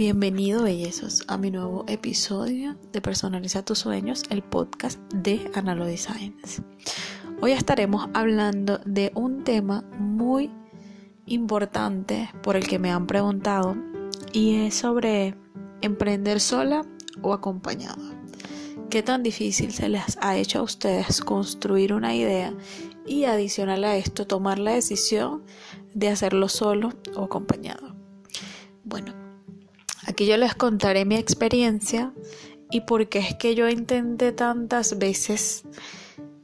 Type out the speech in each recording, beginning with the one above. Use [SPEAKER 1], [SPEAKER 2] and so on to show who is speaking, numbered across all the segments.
[SPEAKER 1] Bienvenido, bellezos, a mi nuevo episodio de Personaliza tus sueños, el podcast de Analo Designs. Hoy estaremos hablando de un tema muy importante por el que me han preguntado y es sobre emprender sola o acompañada. ¿Qué tan difícil se les ha hecho a ustedes construir una idea y adicional a esto tomar la decisión de hacerlo solo o acompañado? Bueno, Aquí yo les contaré mi experiencia y por qué es que yo intenté tantas veces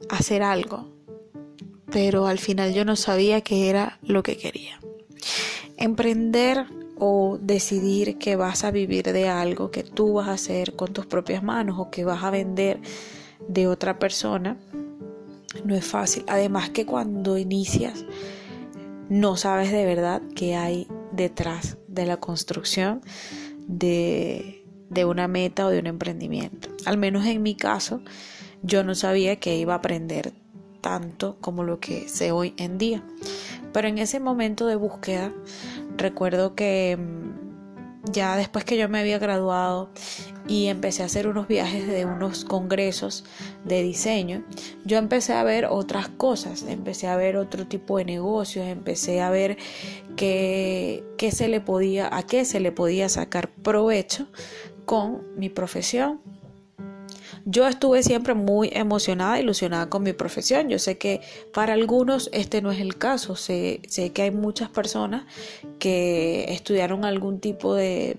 [SPEAKER 1] hacer algo, pero al final yo no sabía qué era lo que quería. Emprender o decidir que vas a vivir de algo que tú vas a hacer con tus propias manos o que vas a vender de otra persona no es fácil. Además que cuando inicias no sabes de verdad qué hay detrás de la construcción de, una meta o de un emprendimiento. Al menos en mi caso, yo no sabía que iba a aprender tanto como lo que sé hoy en día. Pero en ese momento de búsqueda, recuerdo que mm, ya después que yo me había graduado y empecé a hacer unos viajes de unos congresos de diseño, yo empecé a ver otras cosas, empecé a ver otro tipo de negocios, empecé a ver qué, se le podía, a qué se le podía sacar provecho con mi profesión. Yo estuve siempre muy emocionada, ilusionada con mi profesión. Yo sé que para algunos este no es el caso. Sé, que hay muchas personas que estudiaron algún tipo de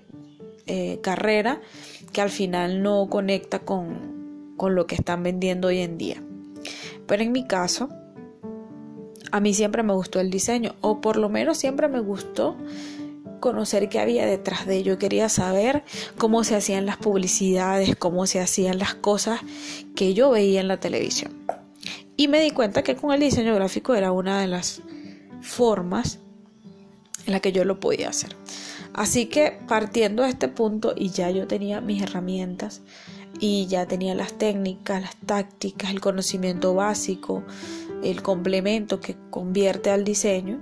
[SPEAKER 1] eh, carrera que al final no conecta con, con lo que están vendiendo hoy en día. Pero en mi caso, a mí siempre me gustó el diseño, o por lo menos siempre me gustó conocer qué había detrás de ello. Quería saber cómo se hacían las publicidades, cómo se hacían las cosas que yo veía en la televisión. Y me di cuenta que con el diseño gráfico era una de las formas en la que yo lo podía hacer. Así que partiendo de este punto y ya yo tenía mis herramientas y ya tenía las técnicas, las tácticas, el conocimiento básico, el complemento que convierte al diseño,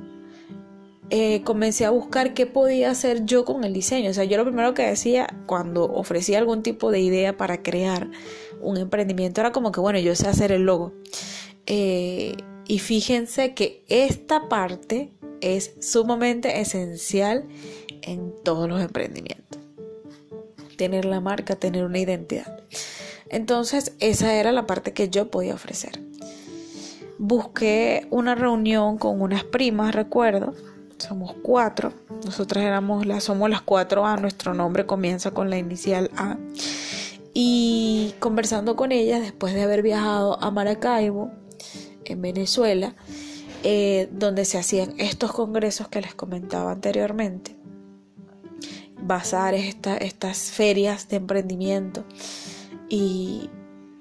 [SPEAKER 1] eh, comencé a buscar qué podía hacer yo con el diseño. O sea, yo lo primero que decía cuando ofrecía algún tipo de idea para crear un emprendimiento era como que, bueno, yo sé hacer el logo. Eh, y fíjense que esta parte es sumamente esencial en todos los emprendimientos. Tener la marca, tener una identidad. Entonces, esa era la parte que yo podía ofrecer. Busqué una reunión con unas primas, recuerdo. Somos cuatro. Nosotras éramos las, somos las cuatro A. Nuestro nombre comienza con la inicial A. Y conversando con ellas, después de haber viajado a Maracaibo, en Venezuela, eh, donde se hacían estos congresos que les comentaba anteriormente, bazares, estas ferias de emprendimiento. Y,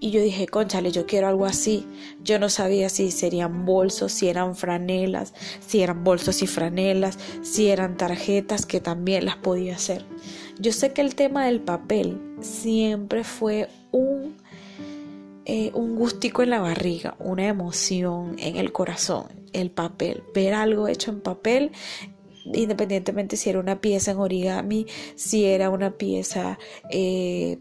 [SPEAKER 1] y yo dije, conchale, yo quiero algo así. Yo no sabía si serían bolsos, si eran franelas, si eran bolsos y franelas, si eran tarjetas, que también las podía hacer. Yo sé que el tema del papel siempre fue un, eh, un gustico en la barriga, una emoción en el corazón, el papel. Ver algo hecho en papel independientemente si era una pieza en origami, si era una pieza eh,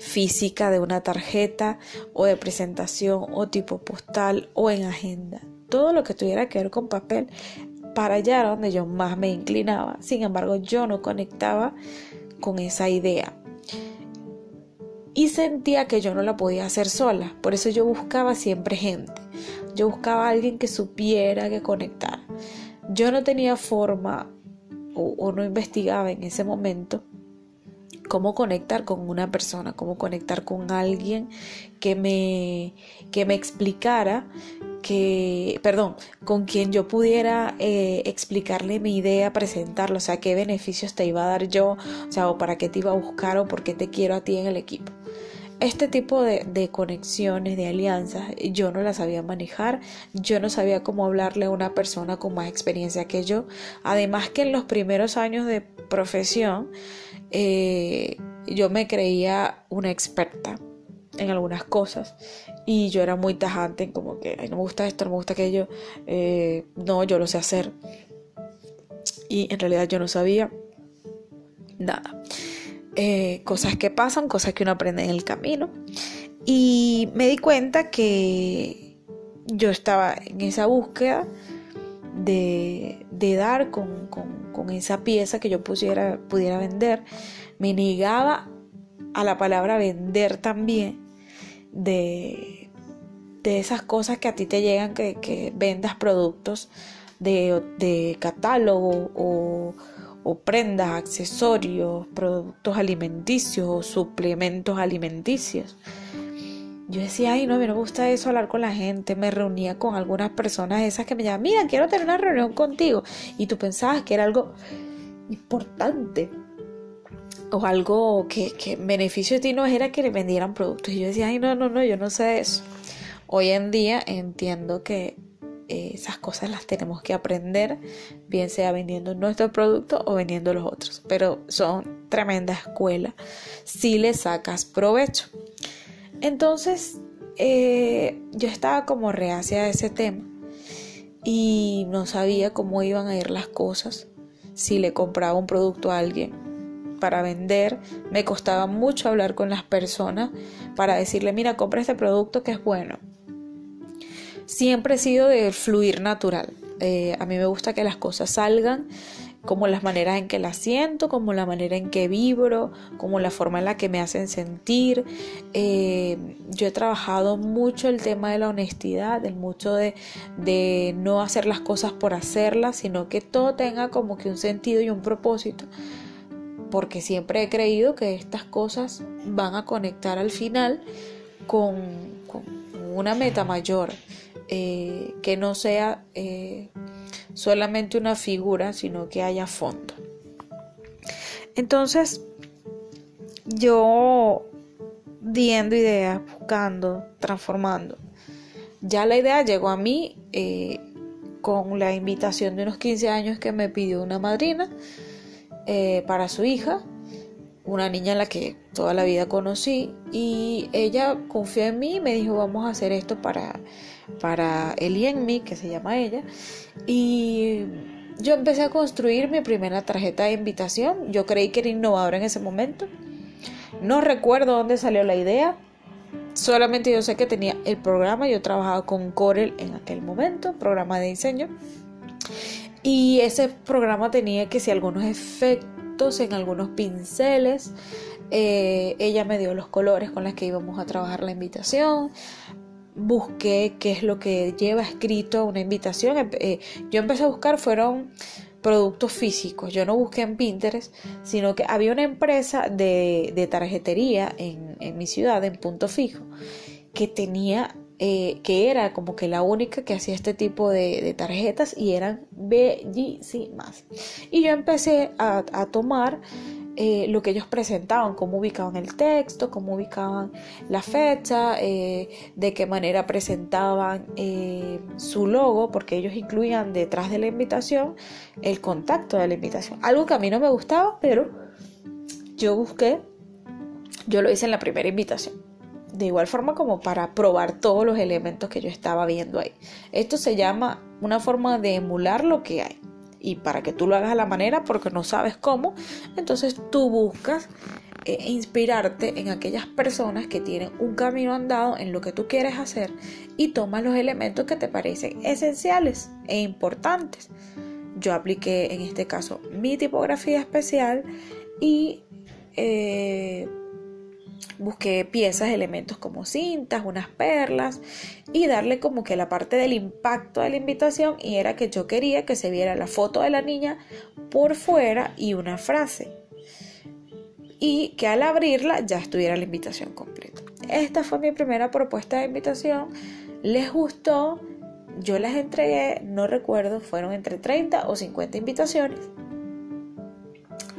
[SPEAKER 1] física de una tarjeta o de presentación o tipo postal o en agenda. Todo lo que tuviera que ver con papel, para allá era donde yo más me inclinaba. Sin embargo, yo no conectaba con esa idea. Y sentía que yo no la podía hacer sola. Por eso yo buscaba siempre gente. Yo buscaba a alguien que supiera, que conectara yo no tenía forma o, no investigaba en ese momento cómo conectar con una persona, cómo conectar con alguien que me, que me explicara que, perdón, con quien yo pudiera eh, explicarle mi idea, presentarlo, o sea, qué beneficios te iba a dar yo, o sea, o para qué te iba a buscar o por qué te quiero a ti en el equipo. Este tipo de, conexiones, de alianzas, yo no las sabía manejar, yo no sabía cómo hablarle a una persona con más experiencia que yo. Además que en los primeros años de profesión, eh, yo me creía una experta en algunas cosas y yo era muy tajante en como que no me gusta esto, no me gusta aquello, eh, no, yo lo sé hacer y en realidad yo no sabía nada. Eh, cosas que pasan, cosas que uno aprende en el camino. Y me di cuenta que yo estaba en esa búsqueda de, dar con, esa pieza que yo pusiera, pudiera vender. Me negaba a la palabra vender también de, esas cosas que a ti te llegan, que, vendas productos de, de catálogo o o prendas, accesorios, productos alimenticios o suplementos alimenticios. Yo decía, ay, no, me gusta eso, hablar con la gente. Me reunía con algunas personas esas que me llamaban, mira, quiero tener una reunión contigo. Y tú pensabas que era algo importante o algo que, que beneficio de ti no era que le vendieran productos. Y yo decía, ay, no, no, no, yo no sé eso. Hoy en día entiendo que esas cosas las tenemos que aprender, bien sea vendiendo nuestro producto o vendiendo los otros. Pero son tremenda escuela si le sacas provecho. Entonces, eh, yo estaba como reacia a ese tema y no sabía cómo iban a ir las cosas. Si le compraba un producto a alguien para vender, me costaba mucho hablar con las personas para decirle, mira, compra este producto que es bueno siempre he sido de fluir natural. Eh, a mí me gusta que las cosas salgan como las maneras en que las siento, como la manera en que vibro, como la forma en la que me hacen sentir. Eh, yo he trabajado mucho el tema de la honestidad, el mucho de, de no hacer las cosas por hacerlas, sino que todo tenga como que un sentido y un propósito. Porque siempre he creído que estas cosas van a conectar al final con, con una meta mayor. Eh, que no sea eh, solamente una figura, sino que haya fondo. Entonces, yo viendo ideas, buscando, transformando. Ya la idea llegó a mí eh, con la invitación de unos 15 años que me pidió una madrina para su hija, una niña a la que toda la vida conocí, y ella confió en mí y me dijo, vamos a hacer esto para para el y en mí, que se llama ella, y yo empecé a construir mi primera tarjeta de invitación. Yo creí que era innovadora en ese momento. No recuerdo dónde salió la idea. Solamente yo sé que tenía el programa. Yo trabajaba con Corel en aquel momento, programa de diseño. Y ese programa tenía que si algunos efectos en algunos pinceles. Eh, ella me dio los colores con los que íbamos a trabajar la invitación busqué qué es lo que lleva escrito una invitación. Eh, yo empecé a buscar, fueron productos físicos. Yo no busqué en Pinterest, sino que había una empresa de, tarjetería en, mi ciudad, en Punto Fijo, que tenía, eh, que era como que la única que hacía este tipo de, tarjetas y eran bellísimas. Y yo empecé a, tomar eh, lo que ellos presentaban, cómo ubicaban el texto, cómo ubicaban la fecha, eh, de qué manera presentaban su logo, porque ellos incluían detrás de la invitación el contacto de la invitación. Algo que a mí no me gustaba, pero yo busqué, yo lo hice en la primera invitación. De igual forma como para probar todos los elementos que yo estaba viendo ahí. Esto se llama una forma de emular lo que hay y para que tú lo hagas a la manera porque no sabes cómo, entonces tú buscas eh, inspirarte en aquellas personas que tienen un camino andado en lo que tú quieres hacer y tomas los elementos que te parecen esenciales e importantes. Yo apliqué en este caso mi tipografía especial y eh, busqué piezas, elementos como cintas, unas perlas y darle como que la parte del impacto de la invitación y era que yo quería que se viera la foto de la niña por fuera y una frase. Y que al abrirla ya estuviera la invitación completa. Esta fue mi primera propuesta de invitación, les gustó, yo las entregué, no recuerdo, fueron entre 30 o 50 invitaciones.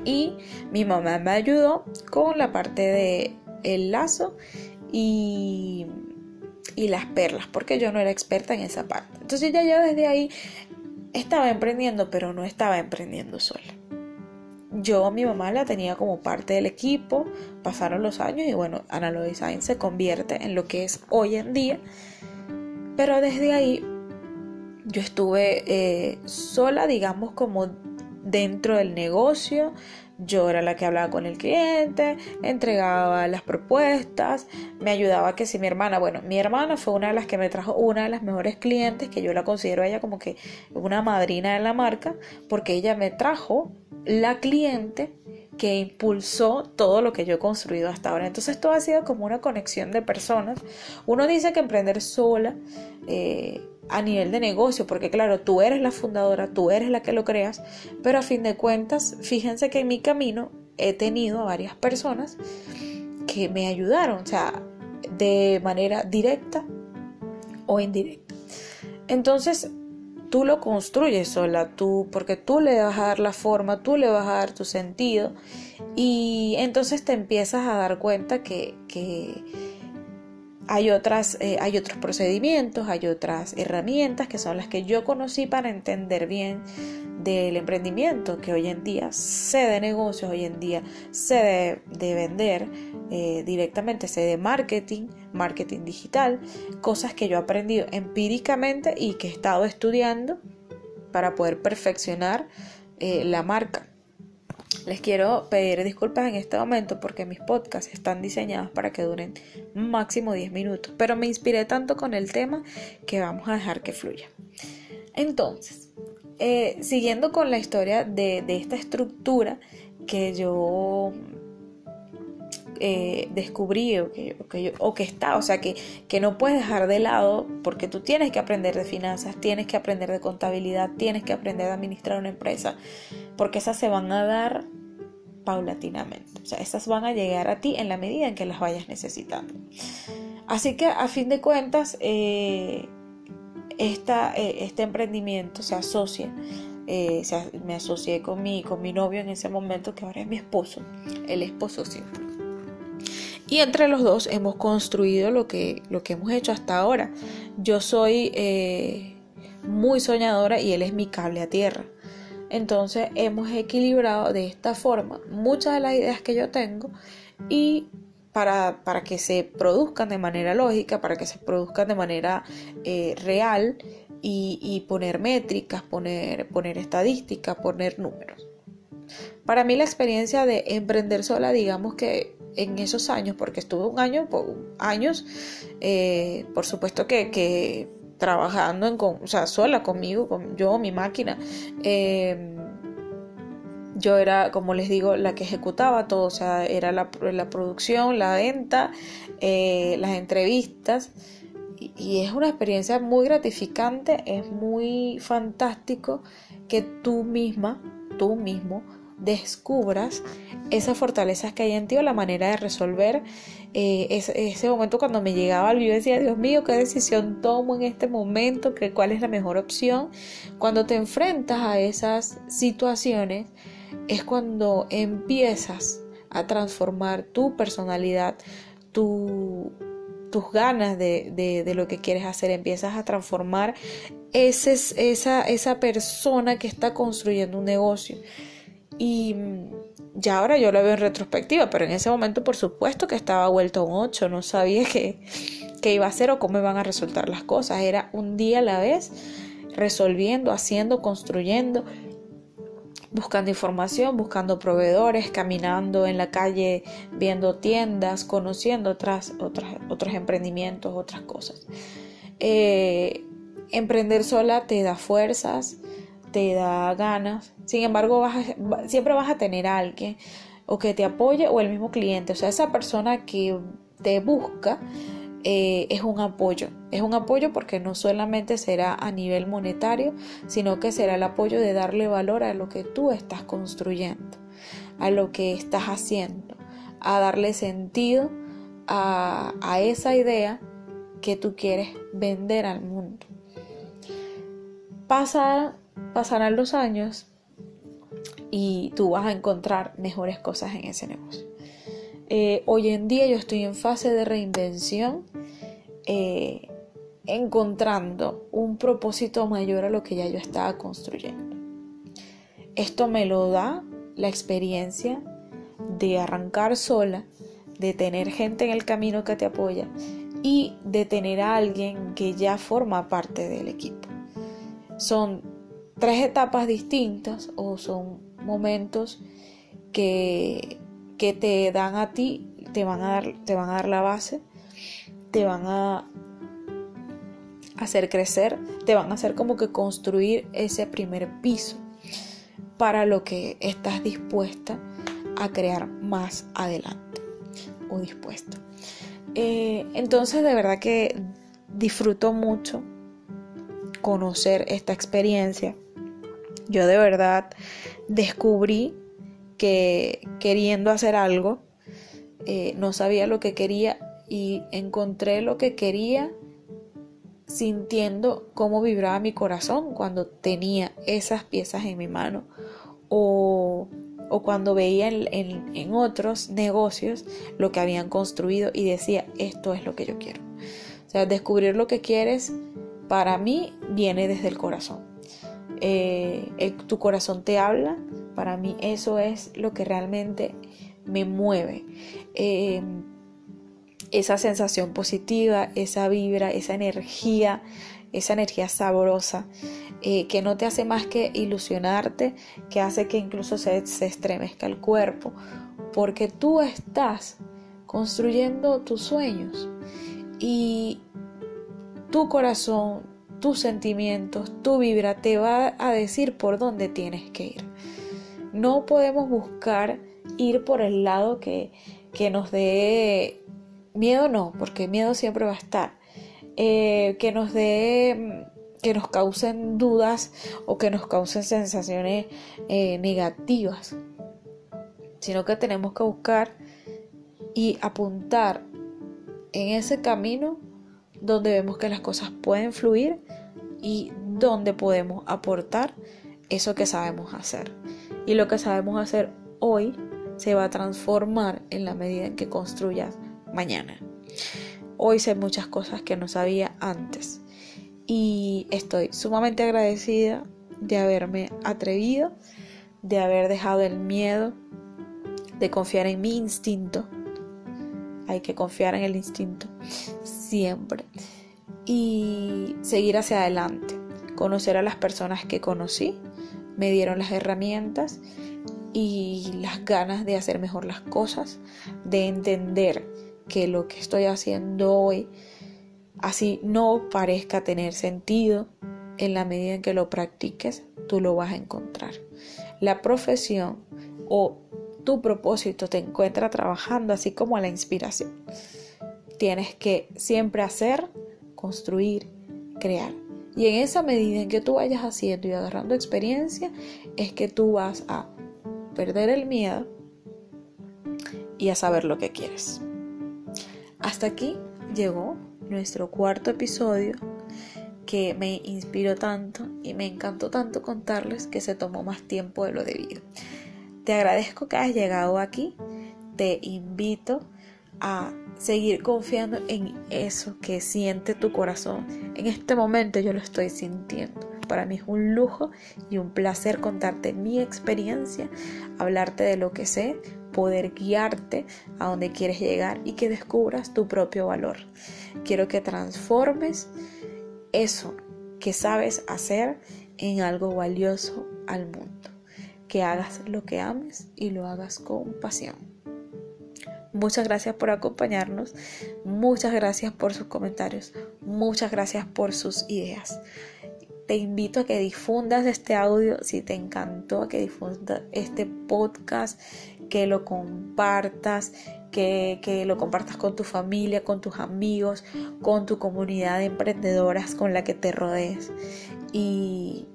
[SPEAKER 1] Y mi mamá me ayudó con la parte de el lazo y, y las perlas, porque yo no era experta en esa parte. Entonces ya yo desde ahí estaba emprendiendo, pero no estaba emprendiendo sola. Yo, mi mamá la tenía como parte del equipo, pasaron los años y bueno, Analog Design se convierte en lo que es hoy en día. Pero desde ahí yo estuve eh, sola, digamos, como dentro del negocio. Yo era la que hablaba con el cliente, entregaba las propuestas, me ayudaba que si mi hermana, bueno, mi hermana fue una de las que me trajo una de las mejores clientes, que yo la considero a ella como que una madrina de la marca, porque ella me trajo la cliente que impulsó todo lo que yo he construido hasta ahora. Entonces todo ha sido como una conexión de personas. Uno dice que emprender sola eh, a nivel de negocio, porque claro, tú eres la fundadora, tú eres la que lo creas, pero a fin de cuentas, fíjense que en mi camino he tenido a varias personas que me ayudaron, o sea, de manera directa o indirecta. Entonces, tú lo construyes sola, tú, porque tú le vas a dar la forma, tú le vas a dar tu sentido y entonces te empiezas a dar cuenta que, hay, otras, eh, hay otros procedimientos, hay otras herramientas que son las que yo conocí para entender bien del emprendimiento, que hoy en día sé de negocios, hoy en día sé de, vender eh, directamente, sé de marketing, marketing digital, cosas que yo he aprendido empíricamente y que he estado estudiando para poder perfeccionar eh, la marca. Les quiero pedir disculpas en este momento porque mis podcasts están diseñados para que duren máximo 10 minutos, pero me inspiré tanto con el tema que vamos a dejar que fluya. Entonces, eh, siguiendo con la historia de, de esta estructura que yo eh, descubrí o que, está, o sea, que, que no puedes dejar de lado porque tú tienes que aprender de finanzas, tienes que aprender de contabilidad, tienes que aprender a administrar una empresa, porque esas se van a dar paulatinamente, o sea, esas van a llegar a ti en la medida en que las vayas necesitando. Así que a fin de cuentas, eh, esta, eh, este emprendimiento se asocia me asocié con mi, con mi novio en ese momento, que ahora es mi esposo, el esposo siempre. Y entre los dos hemos construido lo que, lo que hemos hecho hasta ahora. Yo soy eh, muy soñadora y él es mi cable a tierra. Entonces hemos equilibrado de esta forma muchas de las ideas que yo tengo y para, para que se produzcan de manera lógica, para que se produzcan de manera eh, real y, y, poner métricas, poner, poner estadísticas, poner números. Para mí la experiencia de emprender sola, digamos que en esos años, porque estuve un año, años, eh, por supuesto que, trabajando en, o sea, sola conmigo, con yo, mi máquina. Em, yo era, como les digo, la que ejecutaba todo, o sea, era la, producción, la venta, eh, las entrevistas. y es una experiencia muy gratificante, es muy fantástico que tú misma, tú mismo, descubras esas fortalezas que hay en ti o la manera de resolver eh, ese, momento cuando me llegaba yo decía Dios mío qué decisión tomo en este momento que cuál es la mejor opción cuando te enfrentas a esas situaciones es cuando empiezas a transformar tu personalidad tu, tus ganas de, de, lo que quieres hacer. Empiezas a transformar ese, esa, esa persona que está construyendo un negocio y ya ahora yo lo veo en retrospectiva, pero en ese momento por supuesto que estaba vuelto un 8, no sabía qué, qué iba a hacer o cómo iban a resultar las cosas. Era un día a la vez, resolviendo, haciendo, construyendo, buscando información, buscando proveedores, caminando en la calle, viendo tiendas, conociendo otras, otras, otros emprendimientos, otras cosas. Eh, emprender sola te da fuerzas, te da ganas. Sin embargo, vas siempre vas a tener a alguien o que te apoye o el mismo cliente. O sea, esa persona que te busca eh, es un apoyo. Es un apoyo porque no solamente será a nivel monetario, sino que será el apoyo de darle valor a lo que tú estás construyendo, a lo que estás haciendo, a darle sentido a, a esa idea que tú quieres vender al mundo. Pasa pasarán los años y tú vas a encontrar mejores cosas en ese negocio. Eh, hoy en día yo estoy en fase de reinvención, eh, encontrando un propósito mayor a lo que ya yo estaba construyendo. Esto me lo da la experiencia de arrancar sola, de tener gente en el camino que te apoya y de tener a alguien que ya forma parte del equipo. Son tres etapas distintas o son momentos que, que te dan a ti, te van a dar, te van a dar la base, te van a hacer crecer, te van a hacer como que construir ese primer piso para lo que estás dispuesta a crear más adelante o dispuesto. Eh, entonces de verdad que disfruto mucho conocer esta experiencia. Yo de verdad descubrí que queriendo hacer algo, eh, no sabía lo que quería y encontré lo que quería sintiendo cómo vibraba mi corazón cuando tenía esas piezas en mi mano o, cuando veía en, otros negocios lo que habían construido y decía, esto es lo que yo quiero. O sea, descubrir lo que quieres para mí viene desde el corazón. Eh, tu corazón te habla, para mí eso es lo que realmente me mueve. Eh, esa sensación positiva, esa vibra, esa energía, esa energía sabrosa, eh, que no te hace más que ilusionarte, que hace que incluso se, se estremezca el cuerpo, porque tú estás construyendo tus sueños y tu corazón, tus sentimientos, tu vibra te va a decir por dónde tienes que ir. No podemos buscar ir por el lado que, que nos dé Miedo no, porque miedo siempre va a estar. Eh, que nos dé, que nos causen dudas o que nos causen sensaciones eh, negativas, sino que tenemos que buscar y apuntar en ese camino donde vemos que las cosas pueden fluir y donde podemos aportar eso que sabemos hacer. Y lo que sabemos hacer hoy se va a transformar en la medida en que construyas mañana. Hoy sé muchas cosas que no sabía antes y estoy sumamente agradecida de haberme atrevido, de haber dejado el miedo, de confiar en mi instinto. Hay que confiar en el instinto siempre y seguir hacia adelante. Conocer a las personas que conocí, me dieron las herramientas y las ganas de hacer mejor las cosas, de entender que lo que estoy haciendo hoy, así no parezca tener sentido, en la medida en que lo practiques, tú lo vas a encontrar. La profesión o tu propósito te encuentra trabajando, así como la inspiración. Tienes que siempre hacer, construir, crear. Y en esa medida en que tú vayas haciendo y agarrando experiencia, es que tú vas a perder el miedo y a saber lo que quieres. Hasta aquí llegó nuestro cuarto episodio que me inspiró tanto y me encantó tanto contarles que se tomó más tiempo de lo debido. Te agradezco que hayas llegado aquí. Te invito a seguir confiando en eso que siente tu corazón. En este momento yo lo estoy sintiendo. Para mí es un lujo y un placer contarte mi experiencia, hablarte de lo que sé, poder guiarte a donde quieres llegar y que descubras tu propio valor. Quiero que transformes eso que sabes hacer en algo valioso al mundo. Que hagas lo que ames y lo hagas con pasión. Muchas gracias por acompañarnos, muchas gracias por sus comentarios, muchas gracias por sus ideas. Te invito a que difundas este audio si te encantó, a que difundas este podcast, que lo compartas, que, que, lo compartas con tu familia, con tus amigos, con tu comunidad de emprendedoras con la que te rodees. Y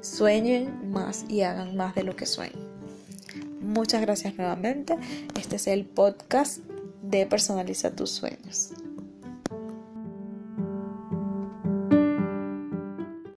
[SPEAKER 1] sueñen más y hagan más de lo que sueñen. Muchas gracias nuevamente. Este es el podcast de Personaliza tus sueños.